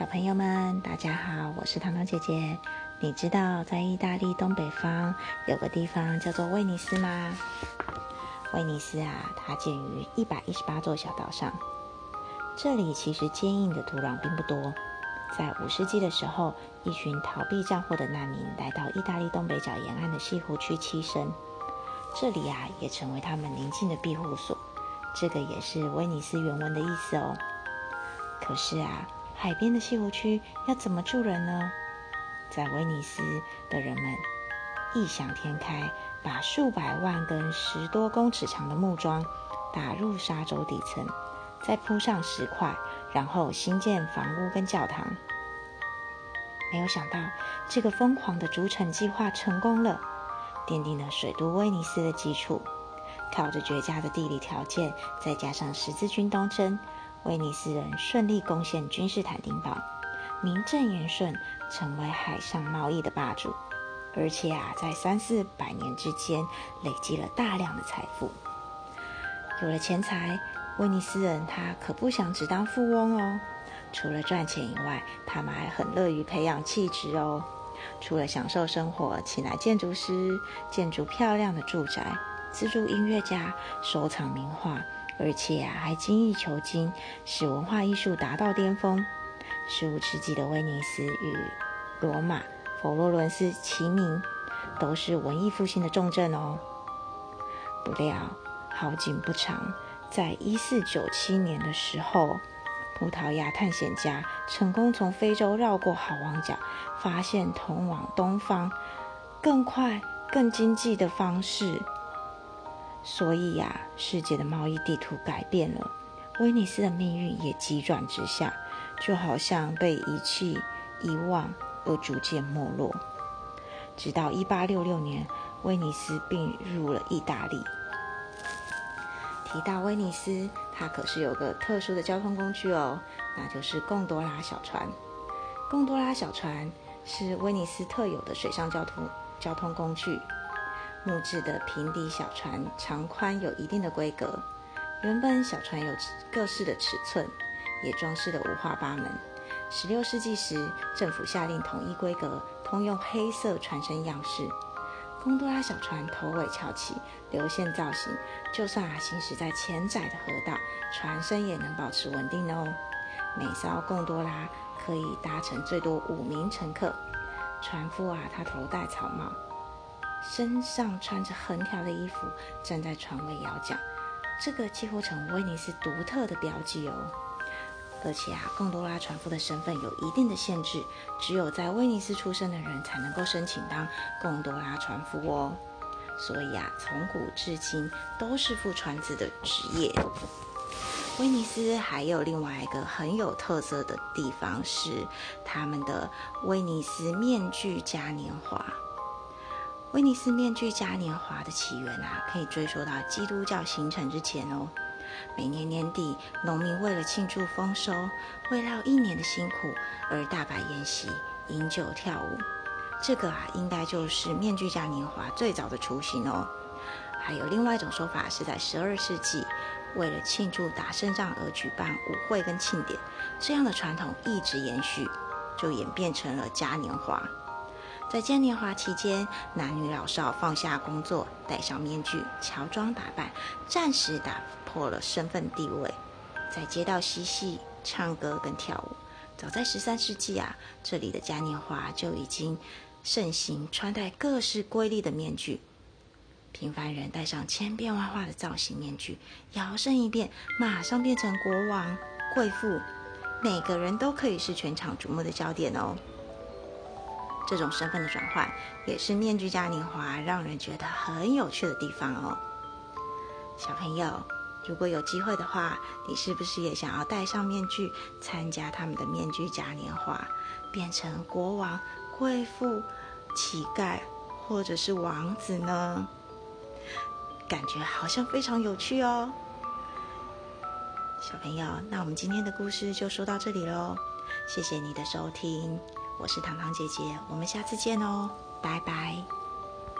小朋友们，大家好，我是糖糖姐姐。你知道在意大利东北方有个地方叫做威尼斯吗？威尼斯啊，它建于一百一十八座小岛上。这里其实坚硬的土壤并不多。在五世纪的时候，一群逃避战祸的难民来到意大利东北角沿岸的西湖区栖身，这里啊也成为他们宁静的庇护所。这个也是威尼斯原文的意思哦。可是啊，海边的西湖区要怎么住人呢？在威尼斯的人们异想天开，把数百万根十多公尺长的木桩打入沙洲底层，再铺上石块，然后新建房屋跟教堂。没有想到，这个疯狂的筑城计划成功了，奠定了水都威尼斯的基础。靠着绝佳的地理条件，再加上十字军东征。威尼斯人顺利攻陷君士坦丁堡，名正言顺成为海上贸易的霸主，而且啊，在三四百年之间累积了大量的财富。有了钱财，威尼斯人他可不想只当富翁哦。除了赚钱以外，他们还很乐于培养气质哦。除了享受生活，请来建筑师建筑漂亮的住宅，资助音乐家收藏名画。而且啊，还精益求精，使文化艺术达到巅峰。十五世纪的威尼斯与罗马、佛罗伦斯齐名，都是文艺复兴的重镇哦。不料好景不长，在一四九七年的时候，葡萄牙探险家成功从非洲绕过好望角，发现通往东方更快、更经济的方式。所以呀，世界的贸易地图改变了，威尼斯的命运也急转直下，就好像被遗弃、遗忘而逐渐没落。直到一八六六年，威尼斯并入了意大利。提到威尼斯，它可是有个特殊的交通工具哦，那就是贡多拉小船。贡多拉小船是威尼斯特有的水上交通交通工具。木质的平底小船，长宽有一定的规格。原本小船有各式的尺寸，也装饰的五花八门。十六世纪时，政府下令统一规格，通用黑色船身样式。贡多拉小船头尾翘起，流线造型，就算啊行驶在浅窄的河道，船身也能保持稳定的哦。每艘贡多拉可以搭乘最多五名乘客。船夫啊，他头戴草帽。身上穿着横条的衣服，站在船尾摇桨，这个几乎成威尼斯独特的标记哦。而且啊，贡多拉船夫的身份有一定的限制，只有在威尼斯出生的人才能够申请当贡多拉船夫哦。所以啊，从古至今都是副船子的职业。威尼斯还有另外一个很有特色的地方是他们的威尼斯面具嘉年华。威尼斯面具嘉年华的起源啊，可以追溯到基督教形成之前哦。每年年底，农民为了庆祝丰收，为了一年的辛苦而大摆宴席、饮酒跳舞。这个啊，应该就是面具嘉年华最早的雏形哦。还有另外一种说法，是在十二世纪，为了庆祝打胜仗而举办舞会跟庆典。这样的传统一直延续，就演变成了嘉年华。在嘉年华期间，男女老少放下工作，戴上面具，乔装打扮，暂时打破了身份地位，在街道嬉戏、唱歌跟跳舞。早在十三世纪啊，这里的嘉年华就已经盛行穿戴各式瑰丽的面具。平凡人戴上千变万化的造型面具，摇身一变，马上变成国王、贵妇，每个人都可以是全场瞩目的焦点哦。这种身份的转换，也是面具嘉年华让人觉得很有趣的地方哦。小朋友，如果有机会的话，你是不是也想要戴上面具，参加他们的面具嘉年华，变成国王、贵妇、乞丐，或者是王子呢？感觉好像非常有趣哦。小朋友，那我们今天的故事就说到这里喽，谢谢你的收听。我是糖糖姐姐，我们下次见哦，拜拜。